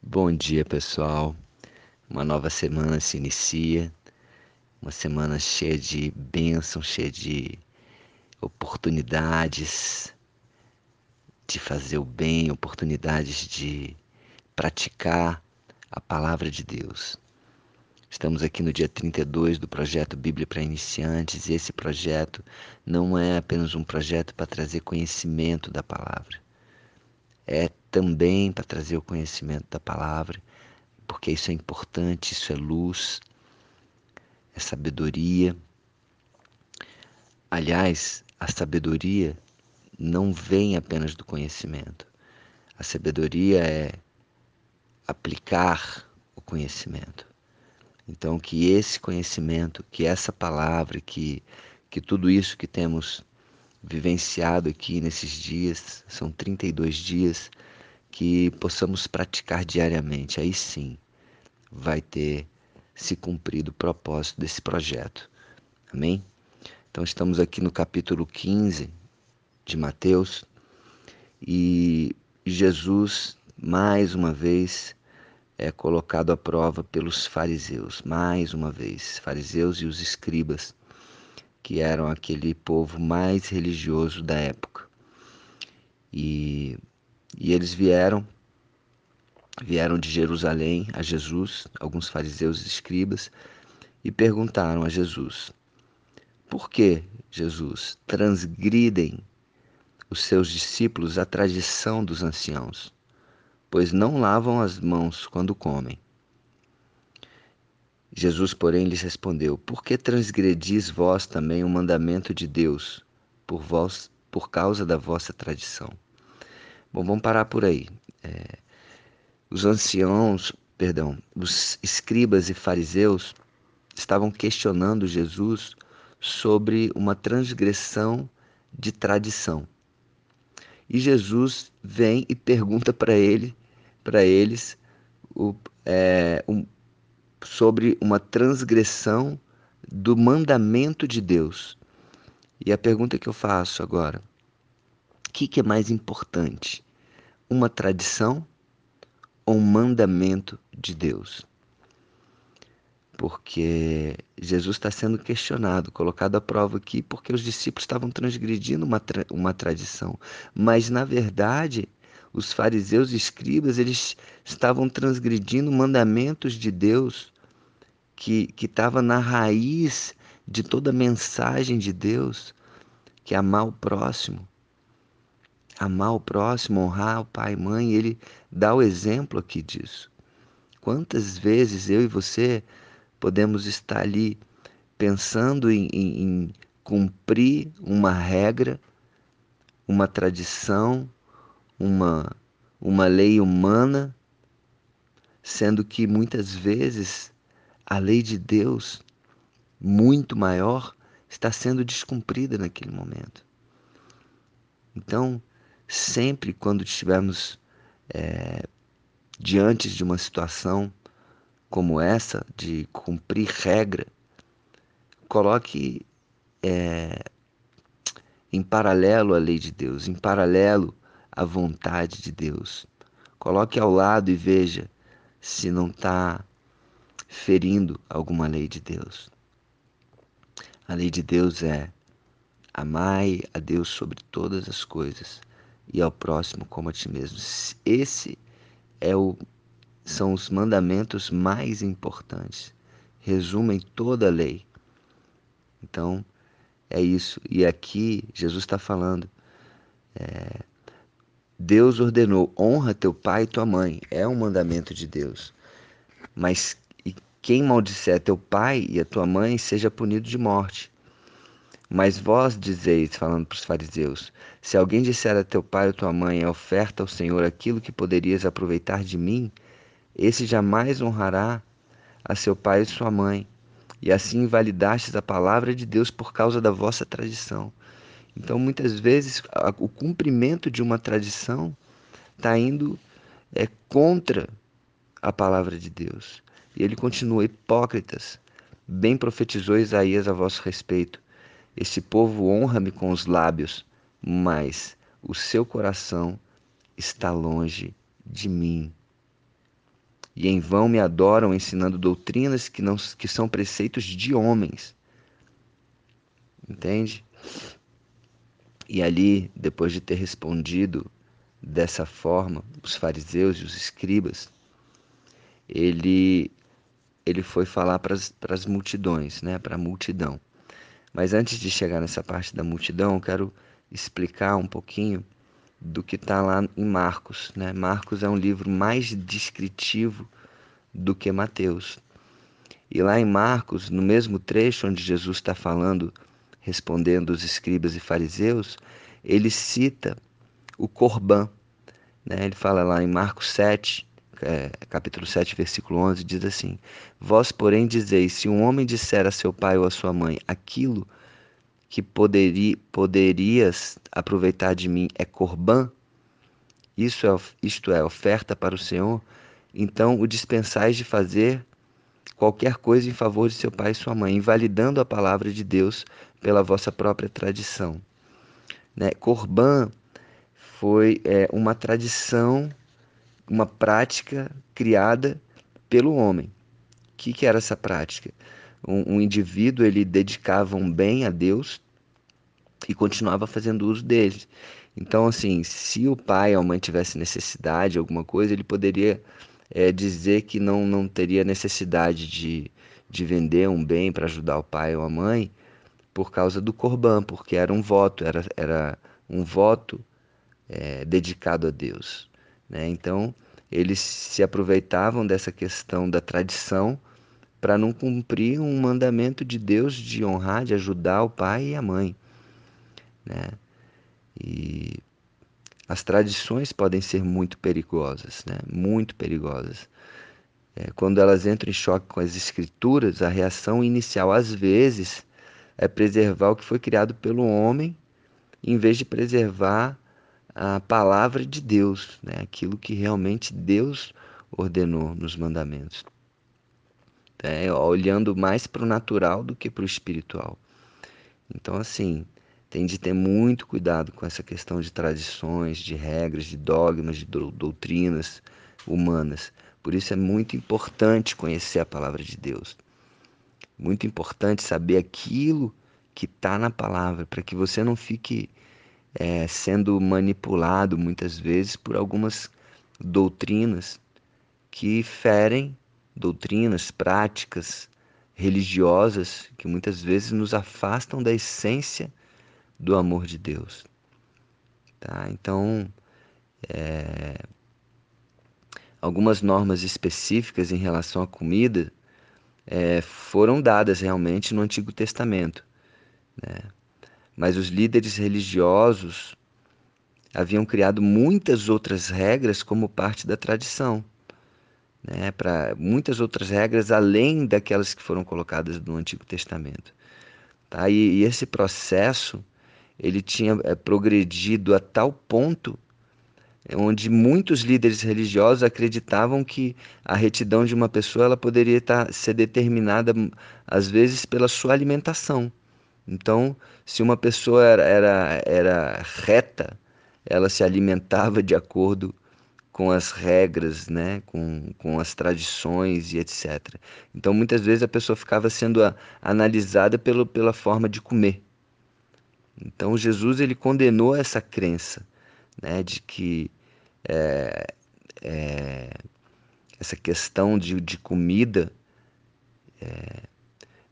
Bom dia, pessoal. Uma nova semana se inicia, uma semana cheia de bênçãos, cheia de oportunidades de fazer o bem, oportunidades de praticar a palavra de Deus. Estamos aqui no dia 32 do projeto Bíblia para Iniciantes e esse projeto não é apenas um projeto para trazer conhecimento da palavra. É também para trazer o conhecimento da palavra, porque isso é importante, isso é luz, é sabedoria. Aliás, a sabedoria não vem apenas do conhecimento. A sabedoria é aplicar o conhecimento. Então, que esse conhecimento, que essa palavra, que, que tudo isso que temos vivenciado aqui nesses dias, são 32 dias, que possamos praticar diariamente. Aí sim vai ter se cumprido o propósito desse projeto. Amém? Então estamos aqui no capítulo 15 de Mateus e Jesus mais uma vez é colocado à prova pelos fariseus, mais uma vez, fariseus e os escribas, que eram aquele povo mais religioso da época. E, e eles vieram, vieram de Jerusalém a Jesus, alguns fariseus e escribas, e perguntaram a Jesus: Por que, Jesus, transgridem os seus discípulos a tradição dos anciãos? pois não lavam as mãos quando comem. Jesus, porém, lhes respondeu: Por que transgredis vós também o mandamento de Deus, por vós, por causa da vossa tradição? Bom, vamos parar por aí. É, os anciãos, perdão, os escribas e fariseus estavam questionando Jesus sobre uma transgressão de tradição. E Jesus vem e pergunta para ele, para eles, o, é, um, sobre uma transgressão do mandamento de Deus. E a pergunta que eu faço agora: o que, que é mais importante? Uma tradição ou um mandamento de Deus? porque Jesus está sendo questionado, colocado à prova aqui, porque os discípulos estavam transgredindo uma, tra uma tradição. Mas, na verdade, os fariseus e escribas, eles estavam transgredindo mandamentos de Deus que estava na raiz de toda a mensagem de Deus, que é amar o próximo. Amar o próximo, honrar o pai e mãe, ele dá o exemplo aqui disso. Quantas vezes eu e você podemos estar ali pensando em, em, em cumprir uma regra, uma tradição, uma, uma lei humana, sendo que muitas vezes a lei de Deus, muito maior, está sendo descumprida naquele momento. Então, sempre quando estivermos é, diante de uma situação como essa, de cumprir regra, coloque é, em paralelo a lei de Deus, em paralelo à vontade de Deus. Coloque ao lado e veja se não está ferindo alguma lei de Deus. A lei de Deus é amai a Deus sobre todas as coisas e ao próximo como a ti mesmo. Esse é o são os mandamentos mais importantes, resumem toda a lei. Então, é isso. E aqui Jesus está falando. É, Deus ordenou: honra teu pai e tua mãe. É um mandamento de Deus. Mas quem maldisser teu pai e a tua mãe seja punido de morte. Mas vós dizeis, falando para os fariseus: se alguém disser a teu pai ou tua mãe, é oferta ao Senhor aquilo que poderias aproveitar de mim, esse jamais honrará a seu pai e sua mãe, e assim invalidastes a palavra de Deus por causa da vossa tradição. Então, muitas vezes, o cumprimento de uma tradição está indo é, contra a palavra de Deus. E ele continua: hipócritas, bem profetizou Isaías a vosso respeito. Esse povo honra-me com os lábios, mas o seu coração está longe de mim. e em vão me adoram, ensinando doutrinas que, não, que são preceitos de homens. Entende? E ali, depois de ter respondido dessa forma, os fariseus e os escribas, ele, ele foi falar para as multidões, né? para a multidão. Mas antes de chegar nessa parte da multidão, quero explicar um pouquinho do que está lá em Marcos. Né? Marcos é um livro mais descritivo do que Mateus. E lá em Marcos, no mesmo trecho onde Jesus está falando, respondendo os escribas e fariseus, ele cita o Corban. Né? Ele fala lá em Marcos 7, é, capítulo 7, versículo 11, diz assim: Vós, porém, dizeis: se um homem disser a seu pai ou a sua mãe aquilo que poderi, poderias aproveitar de mim é corban, isso é, isto é oferta para o Senhor, então o dispensais de fazer qualquer coisa em favor de seu pai e sua mãe, invalidando a palavra de Deus pela vossa própria tradição. Né? Corban foi é, uma tradição, uma prática criada pelo homem. O que, que era essa prática? um, um indivíduo ele dedicava um bem a Deus e continuava fazendo uso dele. Então, assim, se o pai ou a mãe tivesse necessidade de alguma coisa, ele poderia é, dizer que não, não teria necessidade de, de vender um bem para ajudar o pai ou a mãe por causa do corban, porque era um voto, era, era um voto é, dedicado a Deus. Né? Então, eles se aproveitavam dessa questão da tradição para não cumprir um mandamento de Deus de honrar, de ajudar o pai e a mãe. Né? E as tradições podem ser muito perigosas, né? muito perigosas. É, quando elas entram em choque com as escrituras, a reação inicial, às vezes, é preservar o que foi criado pelo homem, em vez de preservar a palavra de Deus, né? aquilo que realmente Deus ordenou nos mandamentos é, olhando mais para o natural do que para o espiritual. Então, assim, tem de ter muito cuidado com essa questão de tradições, de regras, de dogmas, de doutrinas humanas. Por isso é muito importante conhecer a palavra de Deus. Muito importante saber aquilo que está na palavra, para que você não fique é, sendo manipulado muitas vezes por algumas doutrinas que ferem doutrinas, práticas religiosas que muitas vezes nos afastam da essência do amor de Deus. Tá? Então, é, algumas normas específicas em relação à comida é, foram dadas realmente no Antigo Testamento. Né? Mas os líderes religiosos haviam criado muitas outras regras como parte da tradição né, para muitas outras regras além daquelas que foram colocadas no Antigo Testamento. Tá? E, e esse processo ele tinha é, progredido a tal ponto onde muitos líderes religiosos acreditavam que a retidão de uma pessoa ela poderia estar, ser determinada às vezes pela sua alimentação. Então, se uma pessoa era, era, era reta, ela se alimentava de acordo com as regras, né, com, com as tradições e etc. Então, muitas vezes a pessoa ficava sendo a, analisada pelo, pela forma de comer. Então, Jesus ele condenou essa crença, né, de que é, é, essa questão de, de comida, é,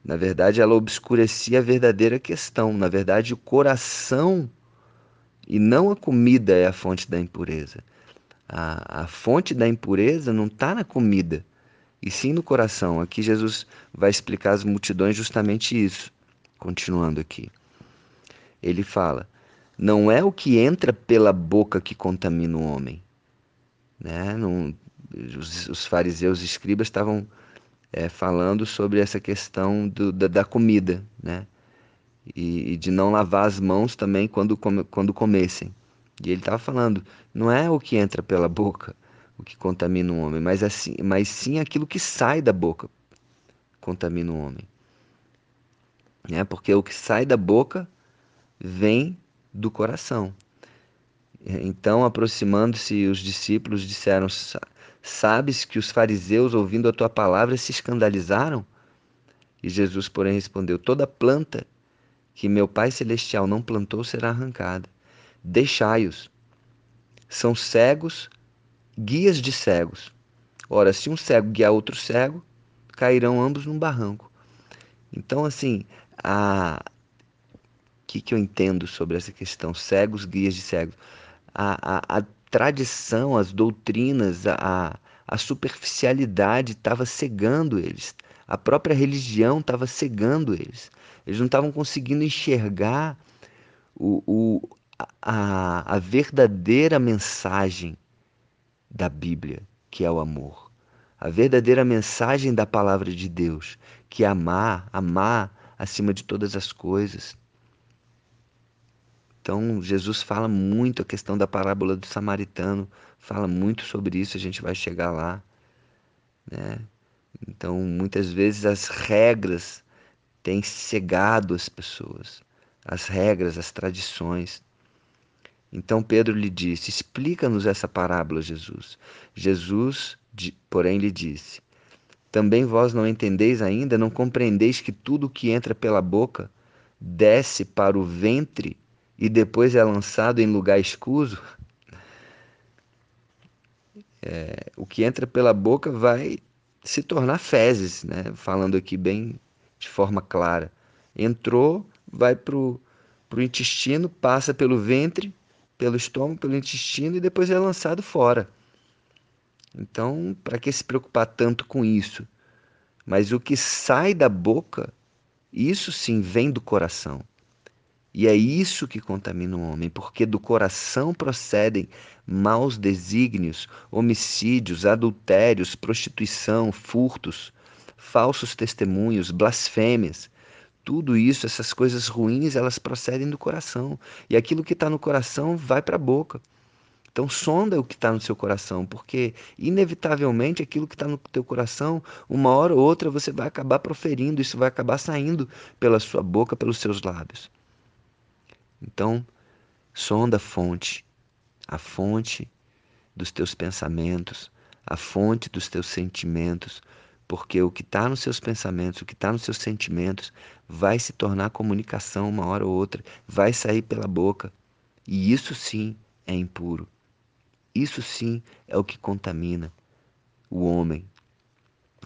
na verdade, ela obscurecia a verdadeira questão. Na verdade, o coração e não a comida é a fonte da impureza a, a fonte da impureza não está na comida, e sim no coração. Aqui Jesus vai explicar às multidões justamente isso. Continuando aqui. Ele fala: não é o que entra pela boca que contamina o homem. Né? Não, os, os fariseus e escribas estavam é, falando sobre essa questão do, da, da, comida, né? E, e, de não lavar as mãos também quando, quando comessem. E ele estava falando, não é o que entra pela boca o que contamina o homem, mas, assim, mas sim aquilo que sai da boca contamina o homem. É porque o que sai da boca vem do coração. Então, aproximando-se, os discípulos disseram: Sabes que os fariseus, ouvindo a tua palavra, se escandalizaram? E Jesus, porém, respondeu: Toda planta que meu Pai Celestial não plantou será arrancada. Deixai-os. São cegos, guias de cegos. Ora, se um cego guiar outro cego, cairão ambos num barranco. Então, assim, a que, que eu entendo sobre essa questão? Cegos, guias de cegos. A, a, a tradição, as doutrinas, a, a superficialidade estava cegando eles. A própria religião estava cegando eles. Eles não estavam conseguindo enxergar o, o, a, a verdadeira mensagem da Bíblia, que é o amor. A verdadeira mensagem da palavra de Deus, que é amar, amar acima de todas as coisas. Então, Jesus fala muito a questão da parábola do samaritano, fala muito sobre isso, a gente vai chegar lá. Né? Então, muitas vezes as regras têm cegado as pessoas, as regras, as tradições. Então Pedro lhe disse: Explica-nos essa parábola, Jesus. Jesus, porém, lhe disse: Também vós não entendeis ainda, não compreendeis que tudo que entra pela boca desce para o ventre e depois é lançado em lugar escuso, é, o que entra pela boca vai se tornar fezes, né? falando aqui bem de forma clara. Entrou, vai para o intestino, passa pelo ventre, pelo estômago, pelo intestino e depois é lançado fora. Então, para que se preocupar tanto com isso? Mas o que sai da boca, isso sim vem do coração. E é isso que contamina o homem, porque do coração procedem maus desígnios, homicídios, adultérios, prostituição, furtos, falsos testemunhos, blasfêmias. Tudo isso, essas coisas ruins, elas procedem do coração. E aquilo que está no coração vai para a boca. Então sonda o que está no seu coração, porque inevitavelmente aquilo que está no teu coração, uma hora ou outra você vai acabar proferindo, isso vai acabar saindo pela sua boca, pelos seus lábios. Então, sonda a fonte, a fonte dos teus pensamentos, a fonte dos teus sentimentos, porque o que está nos seus pensamentos, o que está nos seus sentimentos, vai se tornar comunicação uma hora ou outra, vai sair pela boca. E isso sim é impuro. Isso sim é o que contamina o homem.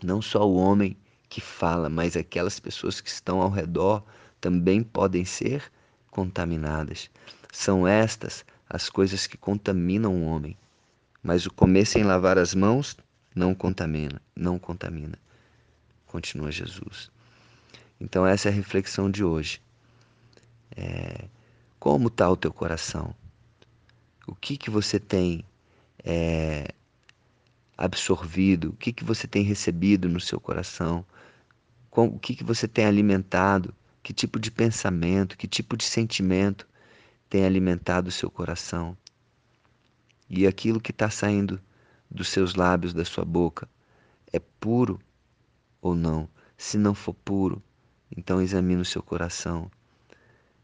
Não só o homem que fala, mas aquelas pessoas que estão ao redor também podem ser contaminadas. São estas as coisas que contaminam o homem. Mas o comer sem lavar as mãos não contamina, não contamina. Continua Jesus. Então essa é a reflexão de hoje. É, como está o teu coração? O que que você tem é, absorvido? O que que você tem recebido no seu coração? o que que você tem alimentado? Que tipo de pensamento, que tipo de sentimento tem alimentado o seu coração? E aquilo que está saindo dos seus lábios, da sua boca, é puro ou não? Se não for puro, então examine o seu coração.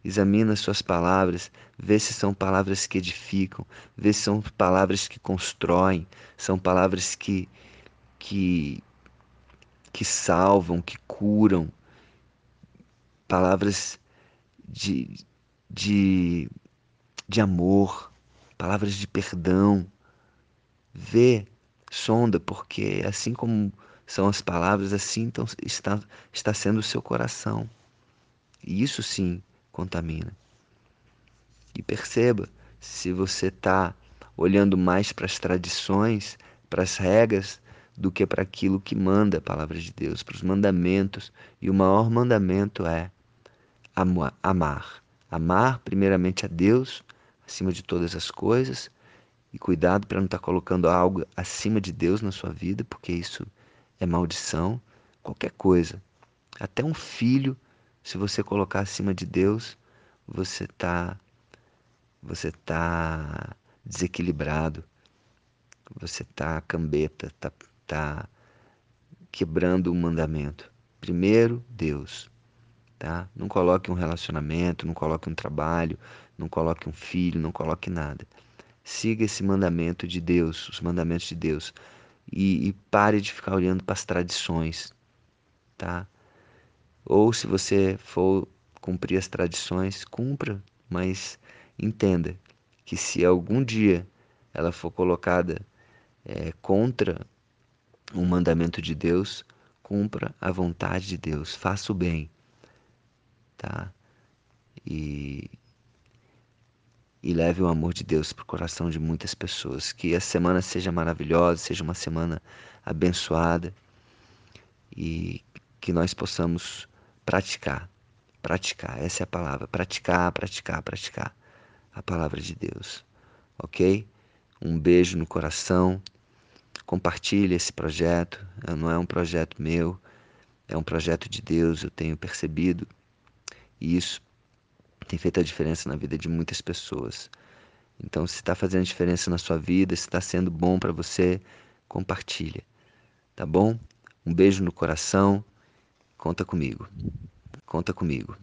Examina as suas palavras, vê se são palavras que edificam, vê se são palavras que constroem, são palavras que que que salvam, que curam, palavras de, de, de amor, palavras de perdão. Vê, sonda, porque assim como são as palavras, assim então está, está sendo o seu coração. E isso sim contamina. E perceba, se você está olhando mais para as tradições, para as regras, do que para aquilo que manda a palavra de Deus, para os mandamentos. E o maior mandamento é amar. Amar primeiramente a Deus acima de todas as coisas e cuidado para não estar tá colocando algo acima de Deus na sua vida, porque isso é maldição. Qualquer coisa, até um filho, se você colocar acima de Deus, você está você tá desequilibrado, você está cambeta, está tá quebrando o mandamento. Primeiro, Deus tá? Não coloque um relacionamento, não coloque um trabalho, não coloque um filho, não coloque nada. Siga esse mandamento de Deus, os mandamentos de Deus. e, e pare de ficar olhando para as tradições, tá? Ou se você for cumprir as tradições, cumpra, mas entenda que se algum dia ela for colocada é, contra o mandamento de Deus, cumpra a vontade de Deus, faça o bem, tá? E, e leve o amor de Deus para o coração de muitas pessoas. Que a semana seja maravilhosa, seja uma semana abençoada. E que nós possamos praticar, praticar, essa é a palavra, praticar, praticar, praticar a palavra de Deus, ok? Um beijo no coração, compartilhe esse projeto, não é um projeto meu, é um projeto de Deus, eu tenho percebido e isso tem feito a diferença na vida de muitas pessoas. Então, se está fazendo diferença na sua vida, se está sendo bom para você, compartilha, tá bom? Um beijo no coração, conta comigo, conta comigo.